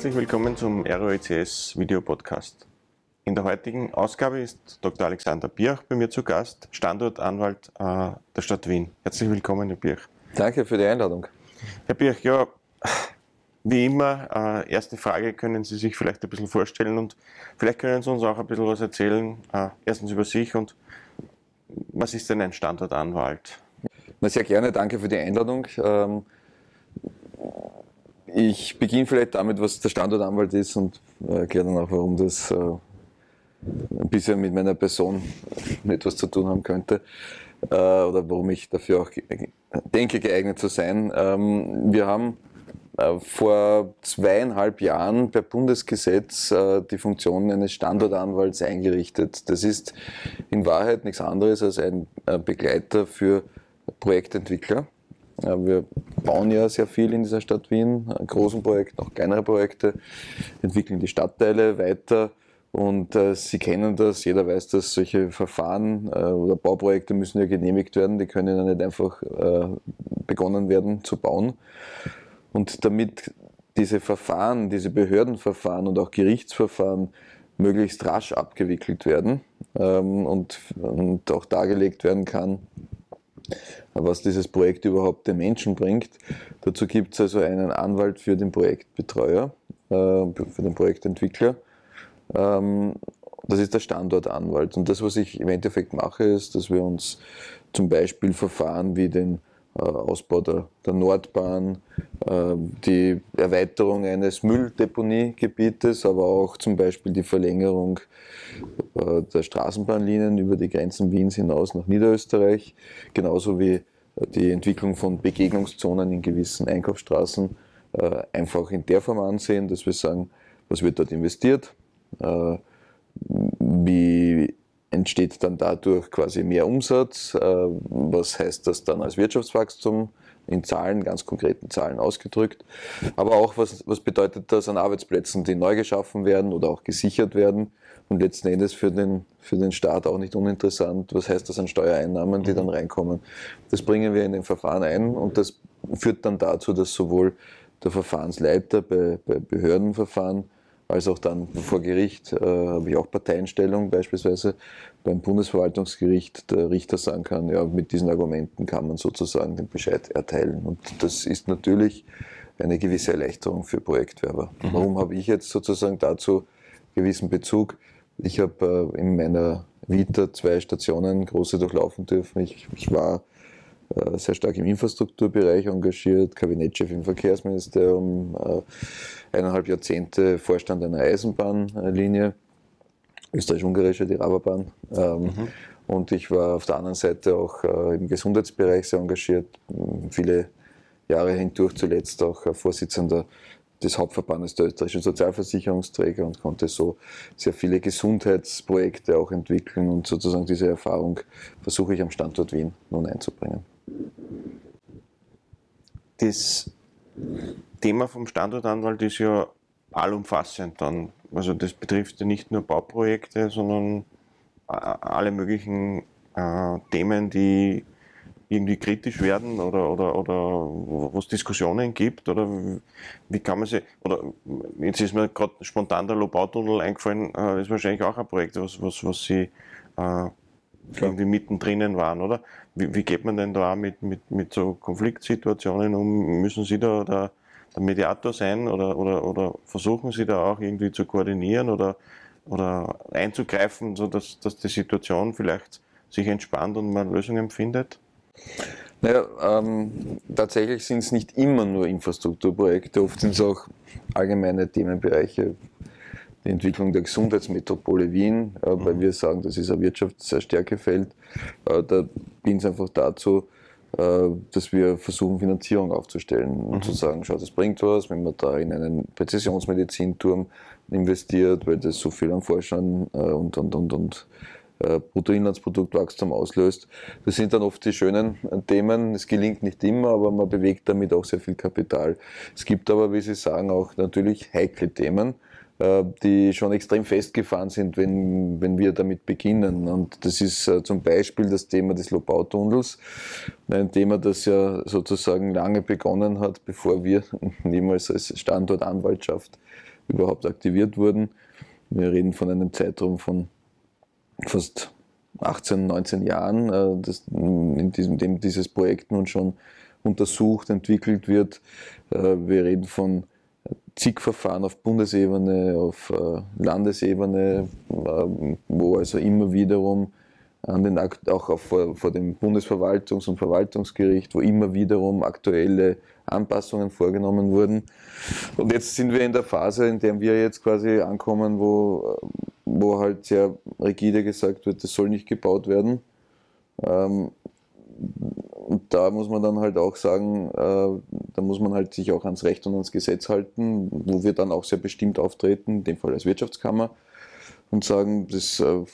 Herzlich willkommen zum ROECS Video Podcast. In der heutigen Ausgabe ist Dr. Alexander Birch bei mir zu Gast, Standortanwalt äh, der Stadt Wien. Herzlich willkommen, Herr Birch. Danke für die Einladung. Herr Birch, ja, wie immer, äh, erste Frage, können Sie sich vielleicht ein bisschen vorstellen und vielleicht können Sie uns auch ein bisschen was erzählen, äh, erstens über sich und was ist denn ein Standortanwalt? Na, sehr gerne, danke für die Einladung. Ähm, ich beginne vielleicht damit, was der Standortanwalt ist und erkläre dann auch, warum das äh, ein bisschen mit meiner Person etwas zu tun haben könnte äh, oder warum ich dafür auch denke, geeignet zu sein. Ähm, wir haben äh, vor zweieinhalb Jahren per Bundesgesetz die Funktion eines Standortanwalts eingerichtet. Das ist in Wahrheit nichts anderes als ein Begleiter für Projektentwickler. Wir bauen ja sehr viel in dieser Stadt Wien, großen Projekte, auch kleinere Projekte, entwickeln die Stadtteile weiter und äh, Sie kennen das, jeder weiß, dass solche Verfahren äh, oder Bauprojekte müssen ja genehmigt werden, die können ja nicht einfach äh, begonnen werden zu bauen. Und damit diese Verfahren, diese Behördenverfahren und auch Gerichtsverfahren möglichst rasch abgewickelt werden ähm, und, und auch dargelegt werden kann, was dieses Projekt überhaupt den Menschen bringt. Dazu gibt es also einen Anwalt für den Projektbetreuer, äh, für den Projektentwickler. Ähm, das ist der Standortanwalt. Und das, was ich im Endeffekt mache, ist, dass wir uns zum Beispiel Verfahren wie den äh, Ausbau der, der Nordbahn, äh, die Erweiterung eines Mülldeponiegebietes, aber auch zum Beispiel die Verlängerung der Straßenbahnlinien über die Grenzen Wiens hinaus nach Niederösterreich, genauso wie die Entwicklung von Begegnungszonen in gewissen Einkaufsstraßen einfach in der Form ansehen, dass wir sagen, was wird dort investiert, wie entsteht dann dadurch quasi mehr Umsatz. Äh, was heißt das dann als Wirtschaftswachstum? In Zahlen, ganz konkreten Zahlen ausgedrückt. Aber auch, was, was bedeutet das an Arbeitsplätzen, die neu geschaffen werden oder auch gesichert werden? Und letzten Endes für den, für den Staat auch nicht uninteressant. Was heißt das an Steuereinnahmen, die dann reinkommen? Das bringen wir in den Verfahren ein und das führt dann dazu, dass sowohl der Verfahrensleiter bei, bei Behördenverfahren als auch dann vor Gericht äh, habe ich auch Parteienstellung beispielsweise beim Bundesverwaltungsgericht der Richter sagen kann, ja, mit diesen Argumenten kann man sozusagen den Bescheid erteilen. Und das ist natürlich eine gewisse Erleichterung für Projektwerber. Mhm. Warum habe ich jetzt sozusagen dazu gewissen Bezug? Ich habe äh, in meiner Vita zwei Stationen große durchlaufen dürfen. Ich, ich war äh, sehr stark im Infrastrukturbereich engagiert, Kabinettchef im Verkehrsministerium, äh, eineinhalb Jahrzehnte Vorstand einer Eisenbahnlinie, österreich-ungarische, die Raberbahn. Ähm, mhm. Und ich war auf der anderen Seite auch äh, im Gesundheitsbereich sehr engagiert, viele Jahre hindurch, zuletzt auch Vorsitzender des Hauptverbandes der österreichischen Sozialversicherungsträger und konnte so sehr viele Gesundheitsprojekte auch entwickeln und sozusagen diese Erfahrung versuche ich am Standort Wien nun einzubringen. Das Thema vom Standortanwalt ist ja allumfassend dann. Also das betrifft ja nicht nur Bauprojekte, sondern alle möglichen äh, Themen, die irgendwie kritisch werden oder, oder, oder wo es Diskussionen gibt? Oder wie kann man sie, oder jetzt ist mir gerade spontan der Lobautunnel eingefallen, äh, ist wahrscheinlich auch ein Projekt, was, was, was Sie äh, irgendwie mittendrin waren, oder? Wie, wie, geht man denn da mit, mit, mit so Konfliktsituationen um? Müssen Sie da der, der Mediator sein oder, oder, oder versuchen Sie da auch irgendwie zu koordinieren oder, oder einzugreifen, sodass dass die Situation vielleicht sich entspannt und man Lösungen findet? Naja, ähm, tatsächlich sind es nicht immer nur Infrastrukturprojekte, oft sind es auch allgemeine Themenbereiche, die Entwicklung der Gesundheitsmetropole Wien, äh, weil mhm. wir sagen, das ist ein Wirtschaftsstärkefeld. Äh, da dient es einfach dazu, äh, dass wir versuchen, Finanzierung aufzustellen und mhm. zu sagen, schau, das bringt was, wenn man da in einen Präzisionsmedizinturm investiert, weil das so viel an Forschern und, und, und, und Bruttoinlandsproduktwachstum auslöst. Das sind dann oft die schönen Themen. Es gelingt nicht immer, aber man bewegt damit auch sehr viel Kapital. Es gibt aber, wie Sie sagen, auch natürlich heikle Themen die schon extrem festgefahren sind, wenn, wenn wir damit beginnen. Und das ist äh, zum Beispiel das Thema des Lobautunnels, ein Thema, das ja sozusagen lange begonnen hat, bevor wir niemals als Standortanwaltschaft überhaupt aktiviert wurden. Wir reden von einem Zeitraum von fast 18, 19 Jahren, äh, das, in diesem, dem dieses Projekt nun schon untersucht, entwickelt wird. Wir reden von zig Verfahren auf Bundesebene, auf äh, Landesebene, äh, wo also immer wiederum an den auch vor, vor dem Bundesverwaltungs- und Verwaltungsgericht, wo immer wiederum aktuelle Anpassungen vorgenommen wurden. Und jetzt sind wir in der Phase, in der wir jetzt quasi ankommen, wo, wo halt sehr rigide gesagt wird, das soll nicht gebaut werden. Ähm, und da muss man dann halt auch sagen, äh, da muss man halt sich auch ans Recht und ans Gesetz halten, wo wir dann auch sehr bestimmt auftreten, in dem Fall als Wirtschaftskammer, und sagen, das äh,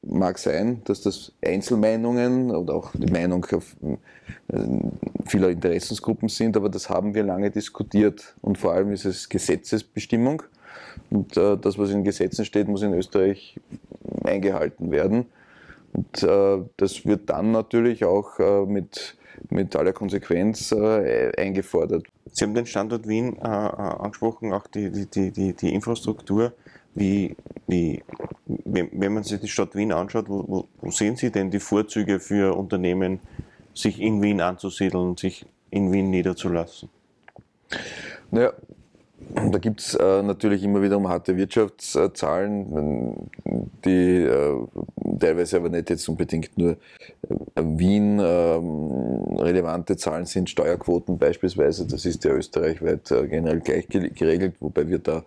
mag sein, dass das Einzelmeinungen oder auch die Meinung äh, vieler Interessensgruppen sind, aber das haben wir lange diskutiert. Und vor allem ist es Gesetzesbestimmung. Und das, was in Gesetzen steht, muss in Österreich eingehalten werden. Und äh, das wird dann natürlich auch äh, mit, mit aller Konsequenz äh, eingefordert. Sie haben den Standort Wien äh, äh, angesprochen, auch die, die, die, die Infrastruktur. Wie, wie, wenn man sich die Stadt Wien anschaut, wo, wo sehen Sie denn die Vorzüge für Unternehmen, sich in Wien anzusiedeln, sich in Wien niederzulassen? Naja, da gibt es äh, natürlich immer wieder um harte Wirtschaftszahlen, die äh, teilweise aber nicht jetzt unbedingt nur äh, Wien ähm, relevante Zahlen sind, Steuerquoten beispielsweise, das ist ja österreichweit äh, generell gleich geregelt, wobei wir da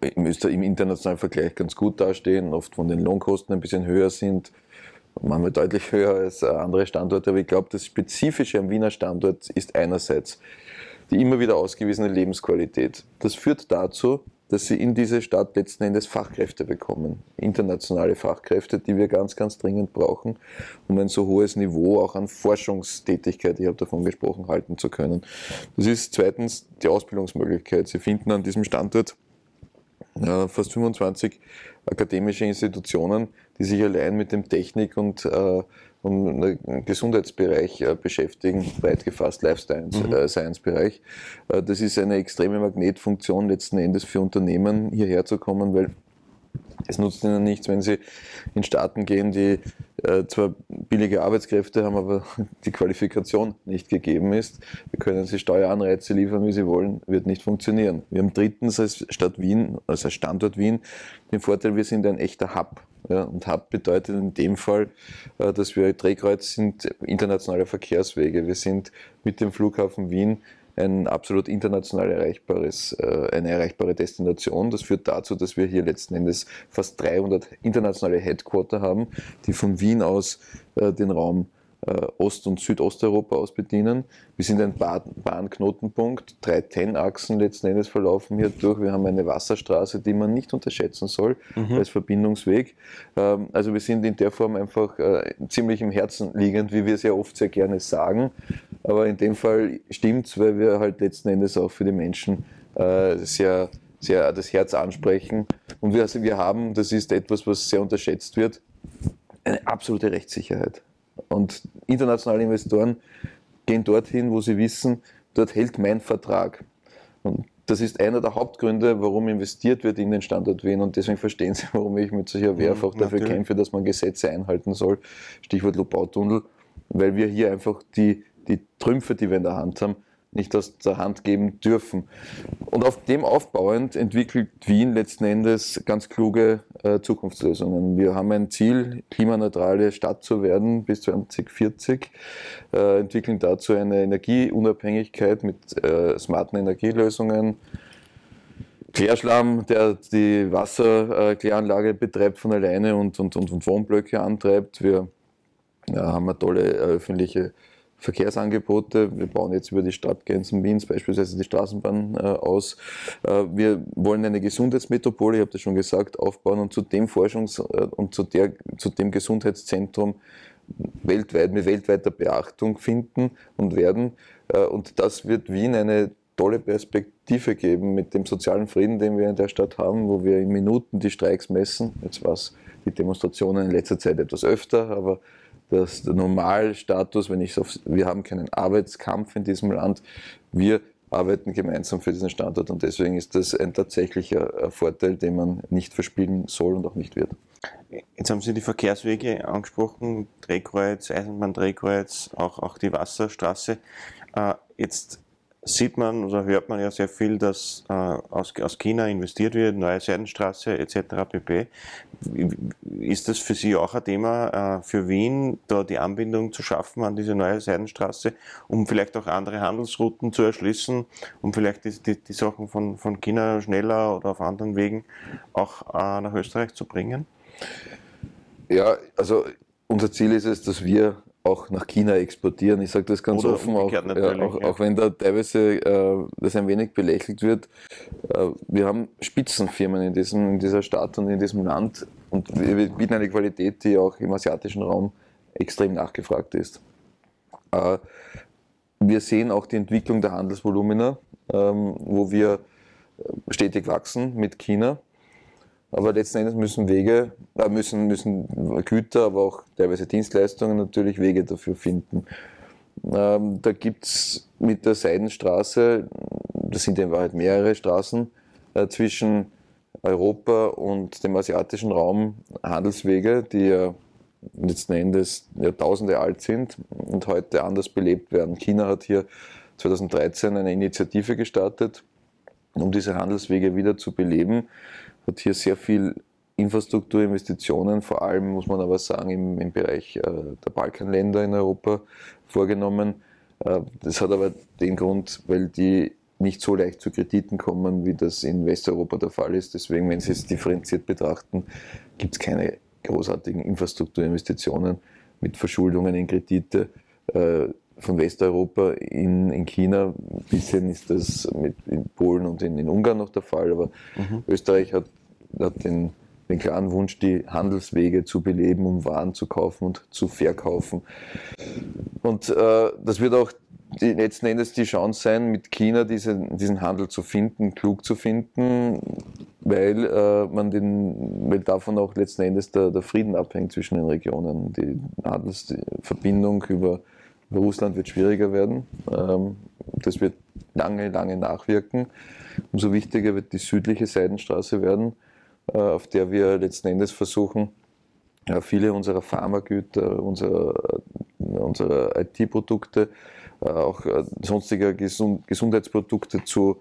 im, im internationalen Vergleich ganz gut dastehen, oft von den Lohnkosten ein bisschen höher sind, manchmal deutlich höher als äh, andere Standorte, aber ich glaube, das Spezifische am Wiener Standort ist einerseits die immer wieder ausgewiesene Lebensqualität. Das führt dazu, dass sie in diese Stadt letzten Endes Fachkräfte bekommen. Internationale Fachkräfte, die wir ganz, ganz dringend brauchen, um ein so hohes Niveau auch an Forschungstätigkeit, ich habe davon gesprochen, halten zu können. Das ist zweitens die Ausbildungsmöglichkeit. Sie finden an diesem Standort äh, fast 25 akademische Institutionen, die sich allein mit dem Technik- und äh, den Gesundheitsbereich äh, beschäftigen, weit gefasst Life Science, mhm. äh. Äh, das ist eine extreme Magnetfunktion letzten Endes für Unternehmen hierher zu kommen, weil es nutzt ihnen nichts, wenn sie in Staaten gehen, die äh, zwar billige Arbeitskräfte haben, aber die Qualifikation nicht gegeben ist. Wir können sie Steueranreize liefern, wie sie wollen, wird nicht funktionieren. Wir haben drittens als Stadt Wien, also als Standort Wien, den Vorteil, wir sind ein echter Hub. Ja, und Hub bedeutet in dem Fall, äh, dass wir Drehkreuz sind internationale Verkehrswege. Wir sind mit dem Flughafen Wien ein absolut international erreichbares, äh, eine erreichbare Destination. Das führt dazu, dass wir hier letzten Endes fast 300 internationale Headquarter haben, die von Wien aus äh, den Raum Ost- und Südosteuropa aus bedienen. Wir sind ein Bahnknotenpunkt, drei TEN-Achsen letzten Endes verlaufen hier durch. Wir haben eine Wasserstraße, die man nicht unterschätzen soll mhm. als Verbindungsweg. Ähm, also wir sind in der Form einfach äh, ziemlich im Herzen liegend, wie wir ja oft sehr gerne sagen. Aber in dem Fall stimmt es, weil wir halt letzten Endes auch für die Menschen äh, sehr, sehr das Herz ansprechen. Und wir, also wir haben, das ist etwas, was sehr unterschätzt wird, eine absolute Rechtssicherheit. Und internationale Investoren gehen dorthin, wo sie wissen, dort hält mein Vertrag. Und das ist einer der Hauptgründe, warum investiert wird in den Standort Wien. Und deswegen verstehen Sie, warum ich mit solcher Werf auch dafür Natürlich. kämpfe, dass man Gesetze einhalten soll. Stichwort Lobautunnel. Weil wir hier einfach die, die Trümpfe, die wir in der Hand haben, nicht aus der Hand geben dürfen. Und auf dem aufbauend entwickelt Wien letzten Endes ganz kluge äh, Zukunftslösungen. Wir haben ein Ziel, klimaneutrale Stadt zu werden bis 2040, äh, entwickeln dazu eine Energieunabhängigkeit mit äh, smarten Energielösungen. Klärschlamm, der die Wasserkläranlage betreibt von alleine und, und, und Wohnblöcke antreibt. Wir ja, haben eine tolle äh, öffentliche Verkehrsangebote. Wir bauen jetzt über die Stadtgrenzen Wiens beispielsweise die Straßenbahn äh, aus. Äh, wir wollen eine Gesundheitsmetropole, ich habe das schon gesagt, aufbauen und zu dem Forschungs- äh, und zu, der, zu dem Gesundheitszentrum weltweit mit weltweiter Beachtung finden und werden. Äh, und das wird Wien eine tolle Perspektive geben mit dem sozialen Frieden, den wir in der Stadt haben, wo wir in Minuten die Streiks messen. Jetzt war es die Demonstrationen in letzter Zeit etwas öfter, aber das, der Normalstatus, wenn ich auf, wir haben keinen Arbeitskampf in diesem Land, wir arbeiten gemeinsam für diesen Standort und deswegen ist das ein tatsächlicher Vorteil, den man nicht verspielen soll und auch nicht wird. Jetzt haben Sie die Verkehrswege angesprochen, Drehkreuz, Eisenbahn-Drehkreuz, auch, auch die Wasserstraße. Äh, jetzt sieht man oder hört man ja sehr viel, dass äh, aus, aus China investiert wird, neue Seidenstraße etc. pp. Ist das für Sie auch ein Thema äh, für Wien, da die Anbindung zu schaffen an diese neue Seidenstraße, um vielleicht auch andere Handelsrouten zu erschließen, um vielleicht die, die, die Sachen von, von China schneller oder auf anderen Wegen auch äh, nach Österreich zu bringen? Ja, also unser Ziel ist es, dass wir auch nach China exportieren. Ich sage das ganz Oder offen, auch, ja, auch, auch, wenn da teilweise äh, das ein wenig belächelt wird. Äh, wir haben Spitzenfirmen in, diesem, in dieser Stadt und in diesem Land und wir bieten eine Qualität, die auch im asiatischen Raum extrem nachgefragt ist. Äh, wir sehen auch die Entwicklung der Handelsvolumina, ähm, wo wir stetig wachsen mit China. Aber letzten Endes müssen Wege, äh, müssen, müssen Güter, aber auch teilweise Dienstleistungen natürlich Wege dafür finden. Ähm, da gibt es mit der Seidenstraße, das sind in Wahrheit mehrere Straßen, äh, zwischen Europa und dem asiatischen Raum Handelswege, die ja letzten Endes Jahrtausende alt sind und heute anders belebt werden. China hat hier 2013 eine Initiative gestartet, um diese Handelswege wieder zu beleben hat hier sehr viel Infrastrukturinvestitionen, vor allem muss man aber sagen im, im Bereich äh, der Balkanländer in Europa vorgenommen. Äh, das hat aber den Grund, weil die nicht so leicht zu Krediten kommen, wie das in Westeuropa der Fall ist. Deswegen, wenn Sie es differenziert betrachten, gibt es keine großartigen Infrastrukturinvestitionen mit Verschuldungen in Kredite äh, von Westeuropa in, in China. Ein bisschen ist das mit in Polen und in, in Ungarn noch der Fall, aber mhm. Österreich hat hat den, den klaren Wunsch, die Handelswege zu beleben, um Waren zu kaufen und zu verkaufen. Und äh, das wird auch die, letzten Endes die Chance sein, mit China diese, diesen Handel zu finden, klug zu finden, weil äh, man den, weil davon auch letzten Endes der, der Frieden abhängt zwischen den Regionen. Die Handelsverbindung über, über Russland wird schwieriger werden. Ähm, das wird lange, lange nachwirken. Umso wichtiger wird die südliche Seidenstraße werden äh, auf der wir letzten Endes versuchen, viele unserer Pharmagüter, unserer, unserer IT-Produkte, äh, auch äh, sonstiger Gesundheitsprodukte zu,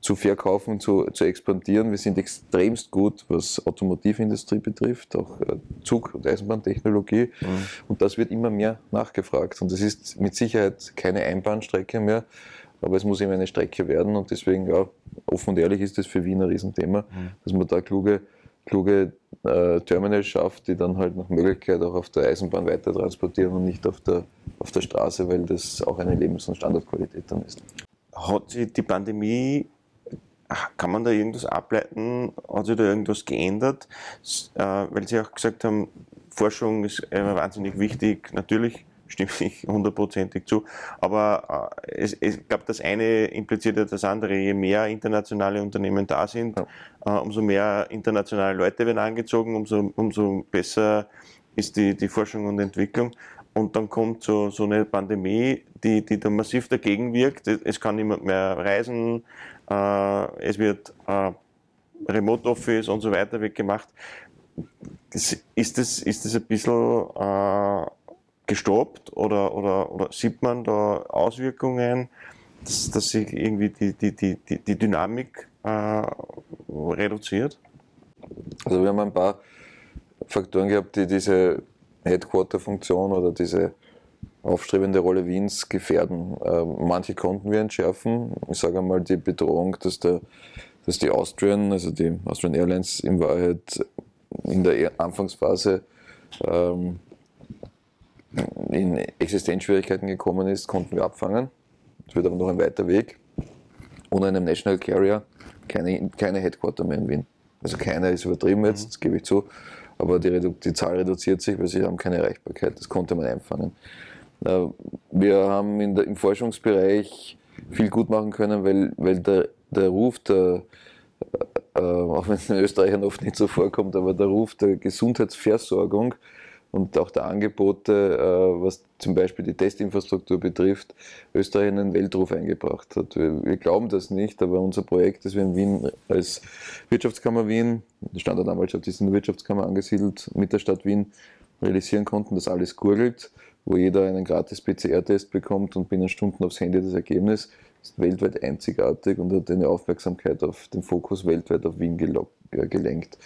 zu verkaufen, zu, zu expandieren. Wir sind extremst gut, was Automotivindustrie betrifft, auch Zug- und Eisenbahntechnologie. Mhm. Und das wird immer mehr nachgefragt. Und es ist mit Sicherheit keine Einbahnstrecke mehr, aber es muss eben eine Strecke werden und deswegen, ja, offen und ehrlich ist das für Wien ein Riesenthema, mhm. dass man da kluge, kluge äh, Terminals schafft, die dann halt nach Möglichkeit auch auf der Eisenbahn weiter transportieren und nicht auf der, auf der Straße, weil das auch eine Lebens- und Standardqualität dann ist. Hat sich die Pandemie kann man da irgendwas ableiten? Hat sich da irgendwas geändert? Äh, weil Sie auch gesagt haben, Forschung ist wahnsinnig wichtig. Natürlich stimme ich hundertprozentig zu. Aber äh, es, ich glaube, das eine impliziert ja das andere. Je mehr internationale Unternehmen da sind, ja. äh, umso mehr internationale Leute werden angezogen, umso, umso besser ist die, die Forschung und Entwicklung. Und dann kommt so, so eine Pandemie, die, die da massiv dagegen wirkt. Es kann niemand mehr reisen, äh, es wird äh, Remote Office und so weiter wird gemacht. ist, das, ist das ein bisschen äh, gestoppt oder, oder, oder sieht man da Auswirkungen, dass, dass sich irgendwie die, die, die, die Dynamik äh, reduziert? Also wir haben ein paar Faktoren gehabt, die diese Headquarter-Funktion oder diese aufstrebende Rolle Wiens gefährden. Äh, manche konnten wir entschärfen. Ich sage einmal die Bedrohung, dass, der, dass die Austrian, also die Austrian Airlines in Wahrheit in der Anfangsphase ähm, in Existenzschwierigkeiten gekommen ist, konnten wir abfangen. Es wird aber noch ein weiter Weg. Ohne einem National Carrier keine, keine Headquarter mehr in Wien. Also keiner ist übertrieben jetzt, mhm. das gebe ich zu, aber die, die Zahl reduziert sich, weil sie haben keine Erreichbarkeit. Das konnte man einfangen. Äh, wir haben der, im Forschungsbereich viel gut machen können, weil, weil der, der Ruf der, äh, auch wenn es den Österreichern oft nicht so vorkommt, aber der Ruf der Gesundheitsversorgung und auch der Angebote, äh, was zum Beispiel die Testinfrastruktur betrifft, Österreich einen Weltruf eingebracht hat. Wir, wir, glauben das nicht, aber unser Projekt, das wir in Wien als Wirtschaftskammer Wien, die Standortanwaltschaft ist in der Wirtschaftskammer angesiedelt, mit der Stadt Wien realisieren konnten, dass alles gurgelt, wo jeder einen gratis PCR-Test bekommt und binnen Stunden aufs Handy das Ergebnis, ist weltweit einzigartig und hat eine Aufmerksamkeit auf den Fokus weltweit auf Wien äh, gelenkt.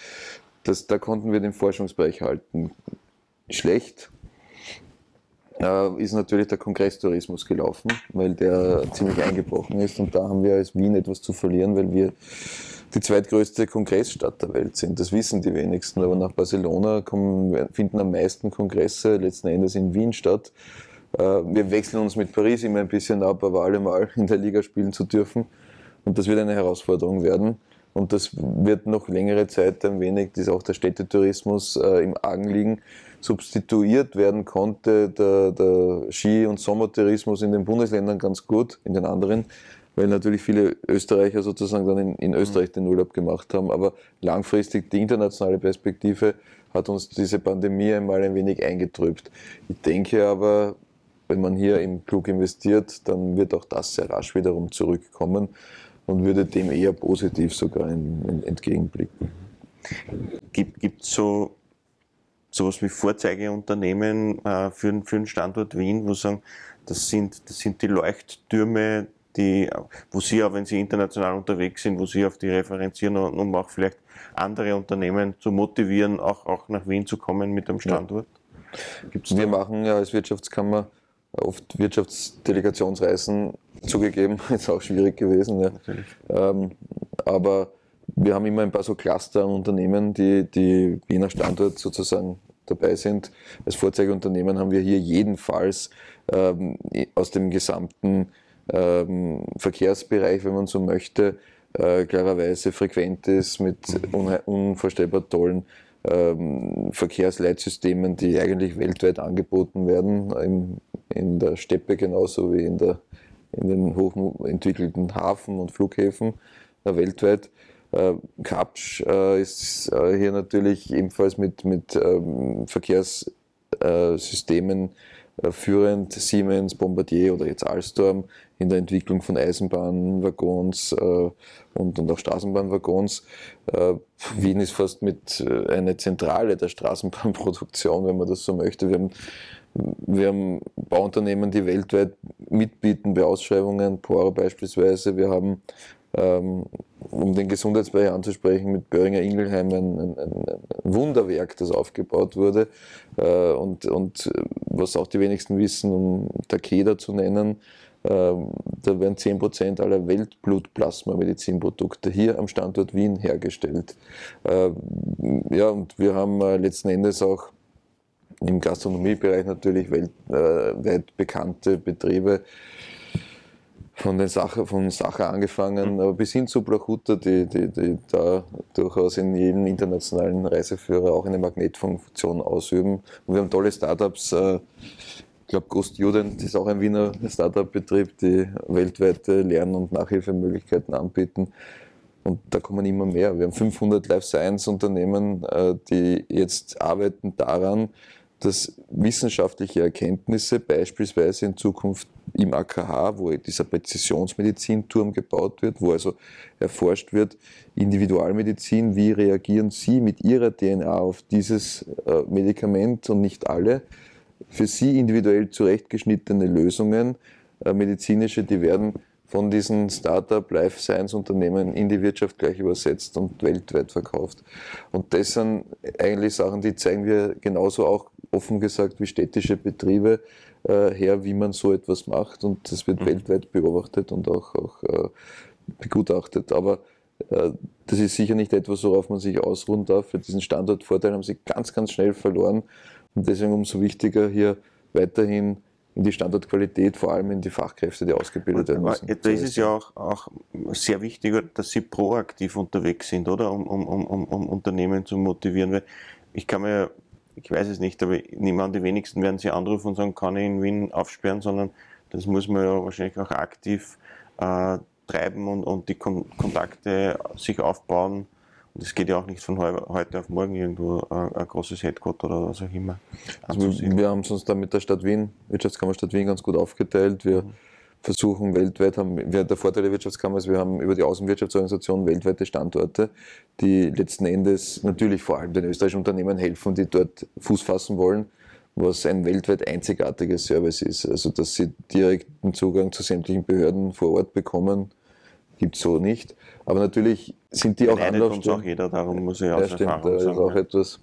Das, da konnten wir den Forschungsbereich halten schlecht äh, ist natürlich der Kongresstourismus gelaufen, weil der ziemlich eingebrochen ist und da haben wir als Wien etwas zu verlieren, weil wir die zweitgrößte Kongressstadt der Welt sind. Das wissen die wenigsten, aber nach Barcelona kommen, finden am meisten Kongresse letzten Endes in Wien statt. Äh, wir wechseln uns mit Paris immer ein bisschen ab, aber allemal in der Liga spielen zu dürfen. Und das wird eine Herausforderung werden. Und das wird noch längere Zeit ein wenig, das auch der Städtetourismus äh, im Argen liegen, substituiert werden konnte der, der Ski- und Sommertourismus in den Bundesländern ganz gut, in den anderen, weil natürlich viele Österreicher sozusagen dann in, in Österreich den Urlaub gemacht haben. Aber langfristig die internationale Perspektive hat uns diese Pandemie einmal ein wenig eingetrübt. Ich denke aber, wenn man hier im Klug investiert, dann wird auch das sehr rasch wiederum zurückkommen und würde dem eher positiv sogar entgegenblicken. Gibt es so sowas wie Vorzeigeunternehmen äh, für, für den Standort Wien, wo sagen, das sind, das sind die Leuchttürme, die, wo Sie auch, wenn Sie international unterwegs sind, wo Sie auf die referenzieren um auch vielleicht andere Unternehmen zu motivieren, auch, auch nach Wien zu kommen mit dem Standort? Ja. Wir machen ja als Wirtschaftskammer oft Wirtschaftsdelegationsreisen zugegeben, ist auch schwierig gewesen. Ja. Ähm, aber wir haben immer ein paar so Cluster an Unternehmen, die, die Wiener Standort sozusagen dabei sind. Als Vorzeigeunternehmen haben wir hier jedenfalls ähm, aus dem gesamten ähm, Verkehrsbereich, wenn man so möchte, äh, klarerweise frequent ist mit unvorstellbar tollen ähm, Verkehrsleitsystemen, die eigentlich weltweit angeboten werden, im, in der Steppe genauso wie in, der, in den hochentwickelten Hafen und Flughäfen äh, weltweit. Äh, Kapsch äh, ist äh, hier natürlich ebenfalls mit, mit ähm, Verkehrssystemen äh, führend, Siemens, Bombardier oder jetzt Alstom in der Entwicklung von Eisenbahnwaggons äh, und, und auch Straßenbahnwaggons. Äh, Wien ist fast mit äh, einer Zentrale der Straßenbahnproduktion, wenn man das so möchte. Wir haben, wir haben Bauunternehmen, die weltweit mitbieten bei Ausschreibungen, Poro beispielsweise. Wir haben ähm, um den Gesundheitsbereich anzusprechen, mit Böhringer Ingelheim ein, ein, ein, Wunderwerk, das aufgebaut wurde. Äh, und, und was auch die wenigsten wissen, um Takeda zu nennen, äh, da werden 10% aller Weltblutplasma-Medizinprodukte hier am Standort Wien hergestellt. Äh, ja, und wir haben äh, letzten Endes auch im Gastronomiebereich natürlich weltweit bekannte Betriebe, von den Sache, von Sache angefangen, mhm. bis hin zu Blachuta, die, die, die da durchaus in jedem internationalen Reiseführer auch eine Magnetfunktion ausüben. Und wir haben tolle Startups. Äh, ich glaube, Ghost Student ist auch ein Wiener Startup-Betrieb, die weltweite Lern- und Nachhilfemöglichkeiten anbieten. Und da kommen immer mehr. Wir haben 500 Life Science Unternehmen, äh, die jetzt arbeiten daran, dass wissenschaftliche Erkenntnisse beispielsweise in Zukunft im AKH, wo dieser Präzisionsmedizinturm gebaut wird, wo also erforscht wird, Individualmedizin, wie reagieren Sie mit Ihrer DNA auf dieses äh, Medikament und nicht alle, für Sie individuell zurechtgeschnittene Lösungen, äh, medizinische, die werden von diesen Startup Life Science Unternehmen in die Wirtschaft gleich übersetzt und weltweit verkauft. Und das sind eigentlich Sachen, die zeigen wir genauso auch offen gesagt wie städtische Betriebe äh, her, wie man so etwas macht. Und das wird mhm. weltweit beobachtet und auch, auch äh, begutachtet. Aber äh, das ist sicher nicht etwas, worauf man sich ausruhen darf. Für diesen Standortvorteil haben sie ganz, ganz schnell verloren. Und deswegen umso wichtiger hier weiterhin in die Standortqualität, vor allem in die Fachkräfte, die ausgebildet werden müssen. Da ist es ja auch, auch sehr wichtig, dass Sie proaktiv unterwegs sind, oder? Um, um, um, um Unternehmen zu motivieren. Weil ich kann mir, ich weiß es nicht, aber an, die wenigsten werden Sie anrufen und sagen, kann ich in Wien aufsperren, sondern das muss man ja wahrscheinlich auch aktiv äh, treiben und, und die Kon Kontakte sich aufbauen. Und es geht ja auch nicht von heu heute auf morgen irgendwo ein, ein großes Headquarter oder was auch immer. Also wir haben es uns da mit der Stadt Wien, Wirtschaftskammer Stadt Wien, ganz gut aufgeteilt. Wir mhm. Versuchen weltweit, haben, wir, der Vorteil der Wirtschaftskammer ist, wir haben über die Außenwirtschaftsorganisation weltweite Standorte, die letzten Endes natürlich vor allem den österreichischen Unternehmen helfen, die dort Fuß fassen wollen was ein weltweit einzigartiges Service ist. Also, dass sie direkten Zugang zu sämtlichen Behörden vor Ort bekommen, gibt es so nicht. Aber natürlich sind die auch Anlaufstellen. auch jeder, darum muss ich auch ja, stimmt, da ist auch etwas.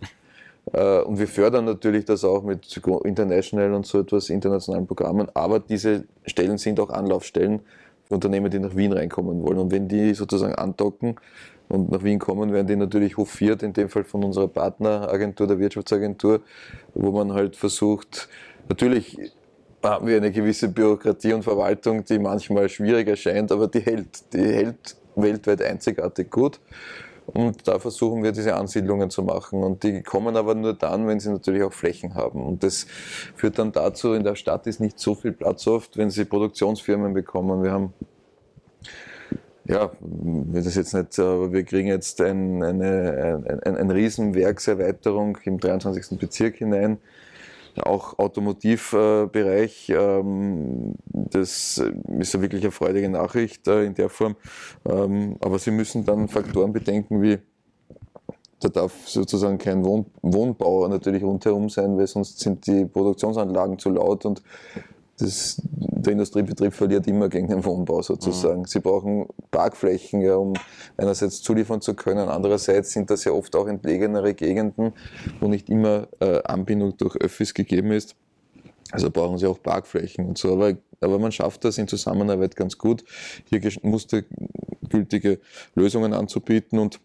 Äh, und wir fördern natürlich das auch mit international und so etwas internationalen Programmen. Aber diese Stellen sind auch Anlaufstellen für Unternehmen, die nach Wien reinkommen wollen. Und wenn die sozusagen andocken und nach Wien kommen, werden die natürlich hofiert, in dem Fall von unserer Partneragentur, der Wirtschaftsagentur, wo man halt versucht, natürlich haben wir eine gewisse Bürokratie und Verwaltung, die manchmal schwierig erscheint, aber die hält. Die hält weltweit einzigartig gut. Und da versuchen wir diese Ansiedlungen zu machen. Und die kommen aber nur dann, wenn sie natürlich auch Flächen haben. Und das führt dann dazu, in der Stadt ist nicht so viel Platz oft, wenn sie Produktionsfirmen bekommen. Wir haben ja, will das jetzt nicht, aber wir kriegen jetzt ein, eine, ein, ein, ein Riesenwerkserweiterung im 23. Bezirk hinein auch Automotivbereich. Ähm, das ist ja wirklich eine freudige Nachricht äh, in der Form. Ähm, aber Sie müssen dann Faktoren bedenken wie da darf sozusagen kein Wohn Wohnbau natürlich rundherum sein, weil sonst sind die Produktionsanlagen zu laut und das, der Industriebetrieb verliert immer gegen den Wohnbau sozusagen. Mhm. Sie brauchen Parkflächen, ja, um einerseits zuliefern zu können, andererseits sind das ja oft auch entlegenere Gegenden, wo nicht immer äh, Anbindung durch Öffis gegeben ist. Also brauchen sie auch Parkflächen und so. Aber, aber man schafft das in Zusammenarbeit ganz gut, hier mustergültige Lösungen anzubieten und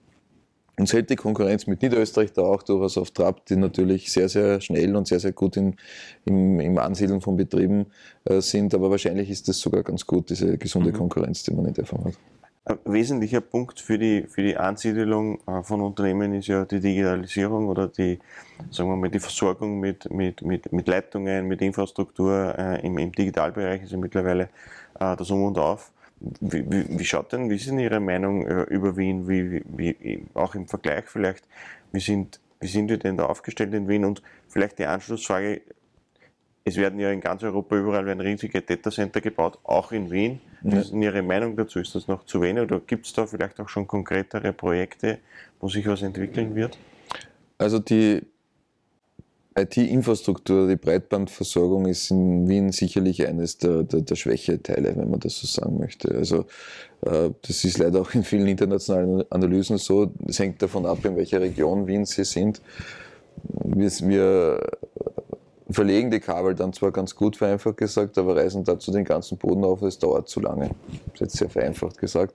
uns hält die Konkurrenz mit Niederösterreich da auch durchaus auf Trab, die natürlich sehr, sehr schnell und sehr, sehr gut in, im, im Ansiedeln von Betrieben äh, sind. Aber wahrscheinlich ist das sogar ganz gut, diese gesunde mhm. Konkurrenz, die man in der Form hat. Ein wesentlicher Punkt für die, für die Ansiedelung äh, von Unternehmen ist ja die Digitalisierung oder die, sagen wir mal, die Versorgung mit, mit, mit, mit Leitungen, mit Infrastruktur äh, im, im Digitalbereich ist ja mittlerweile äh, das Um und Auf. Wie, wie, wie, schaut denn, wie ist denn Ihre Meinung äh, über Wien, wie, wie, auch im Vergleich vielleicht, wie sind, wie sind wir denn da aufgestellt in Wien? Und vielleicht die Anschlussfrage, es werden ja in ganz Europa überall werden riesige Datacenter gebaut, auch in Wien. Wie ist denn Ihre Meinung dazu? Ist das noch zu wenig oder gibt es da vielleicht auch schon konkretere Projekte, wo sich was entwickeln wird? Also die IT-Infrastruktur, die Breitbandversorgung ist in Wien sicherlich eines der, der, der Schwächeteile, wenn man das so sagen möchte. Also äh, das ist leider auch in vielen internationalen Analysen so. Es hängt davon ab, in welcher Region Wien Sie sind. Wir, wir verlegen die Kabel dann zwar ganz gut vereinfacht gesagt, aber reisen dazu den ganzen Boden auf, es dauert zu lange. Das ist jetzt sehr vereinfacht gesagt.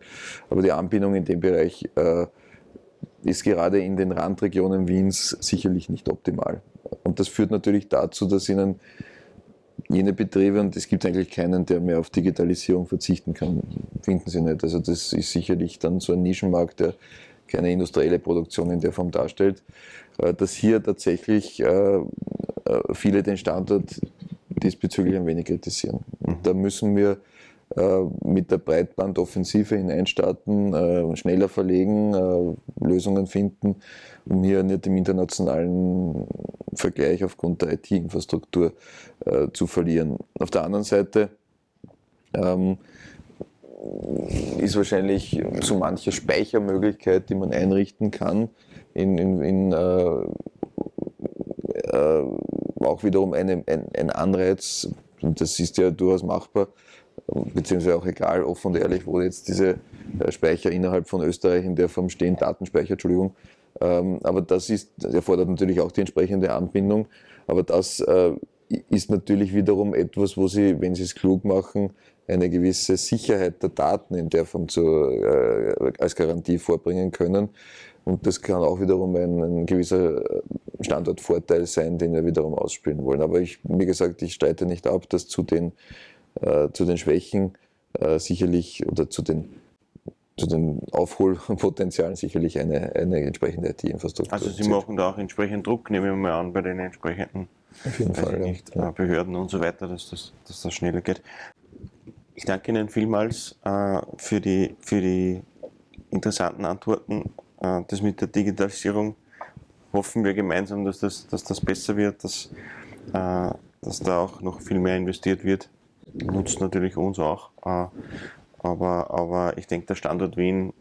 Aber die Anbindung in dem Bereich äh, ist gerade in den Randregionen Wiens sicherlich nicht optimal. Und das führt natürlich dazu, dass ihnen jene Betriebe, und es gibt eigentlich keinen, der mehr auf Digitalisierung verzichten kann, finden sie nicht. Also das ist sicherlich dann so ein Nischenmarkt, der keine industrielle Produktion in der Form darstellt, äh, dass hier tatsächlich äh, äh, viele den Standort diesbezüglich ein wenig kritisieren. Und da müssen wir mit der Breitbandoffensive hineinstarten, äh, schneller verlegen, äh, Lösungen finden, um hier nicht im internationalen Vergleich aufgrund der IT-Infrastruktur zu verlieren. Auf der anderen Seite ähm, ist wahrscheinlich so manche Speichermöglichkeit, die man einrichten kann, in, in, in äh, äh, auch wiederum eine, ein, ein Anreiz, und das ist ja durchaus machbar, beziehungsweise auch egal, offen und ehrlich, wo jetzt diese äh, Speicher innerhalb von Österreich in der Form stehen, Datenspeicher, Entschuldigung. Ähm, aber das ist, erfordert natürlich auch die entsprechende Anbindung. Aber das äh, ist natürlich wiederum etwas, wo Sie, wenn Sie es klug machen, eine gewisse Sicherheit der Daten in der Form zu, äh, als Garantie vorbringen können. Und das kann auch wiederum ein, ein, gewisser Standortvorteil sein, den wir wiederum ausspielen wollen. Aber ich, wie gesagt, ich streite nicht ab, dass zu den äh, zu den Schwächen äh, sicherlich oder zu den, zu den Aufholpotenzialen sicherlich eine, eine entsprechende IT-Infrastruktur. Also Sie machen da auch entsprechend Druck, nehmen wir mal an, bei den entsprechenden Fall, nicht, ja. Behörden und so weiter, dass das, dass das schneller geht. ich danke Ihnen vielmals äh, für, die, für die interessanten Antworten. Äh, das mit der Digitalisierung hoffen wir gemeinsam, dass das, dass das besser wird, dass, äh, dass da auch noch viel mehr investiert wird. Nutzt natürlich uns auch. Äh, aber, aber ich denke, der Standort Wien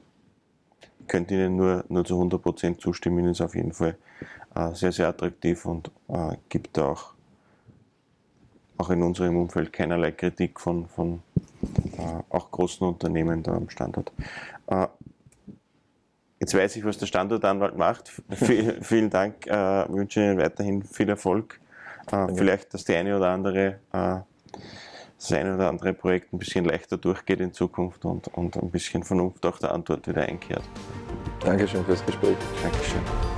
könnte Ihnen nur, nur zu 100% zustimmen, ist auf jeden Fall äh, sehr, sehr attraktiv und äh, gibt auch, auch in unserem Umfeld keinerlei Kritik von, von äh, auch großen Unternehmen da am Standort. Äh, jetzt weiß ich, was der Standortanwalt macht. V vielen Dank, äh, wünsche Ihnen weiterhin viel Erfolg. Äh, vielleicht, dass die eine oder andere das eine oder andere Projekt ein bisschen leichter durchgeht in Zukunft und, und ein bisschen Vernunft auch der Antwort wieder einkehrt. Dankeschön fürs Gespräch. Dankeschön.